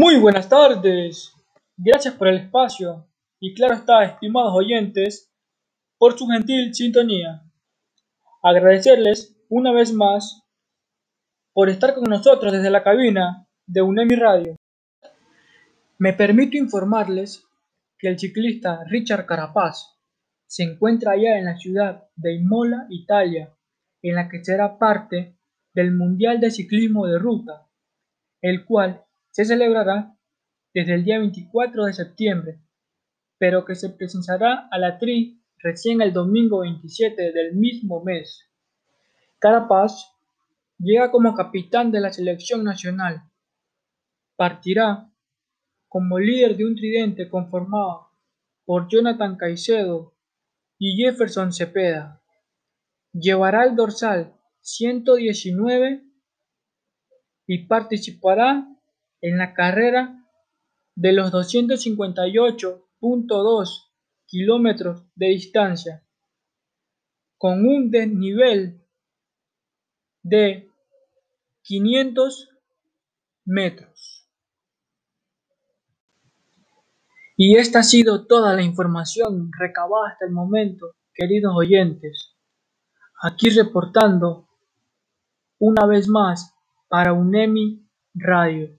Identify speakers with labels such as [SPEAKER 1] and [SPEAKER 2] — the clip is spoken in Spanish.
[SPEAKER 1] Muy buenas tardes. Gracias por el espacio y claro está, estimados oyentes, por su gentil sintonía. Agradecerles una vez más por estar con nosotros desde la cabina de UNEMI Radio. Me permito informarles que el ciclista Richard Carapaz se encuentra allá en la ciudad de Imola, Italia, en la que será parte del Mundial de Ciclismo de Ruta, el cual se celebrará desde el día 24 de septiembre, pero que se presenciará a la TRI recién el domingo 27 del mismo mes. Carapaz llega como capitán de la selección nacional. Partirá como líder de un tridente conformado por Jonathan Caicedo y Jefferson Cepeda. Llevará el dorsal 119 y participará en la carrera de los 258.2 kilómetros de distancia, con un desnivel de 500 metros. Y esta ha sido toda la información recabada hasta el momento, queridos oyentes. Aquí reportando una vez más para UNEMI Radio.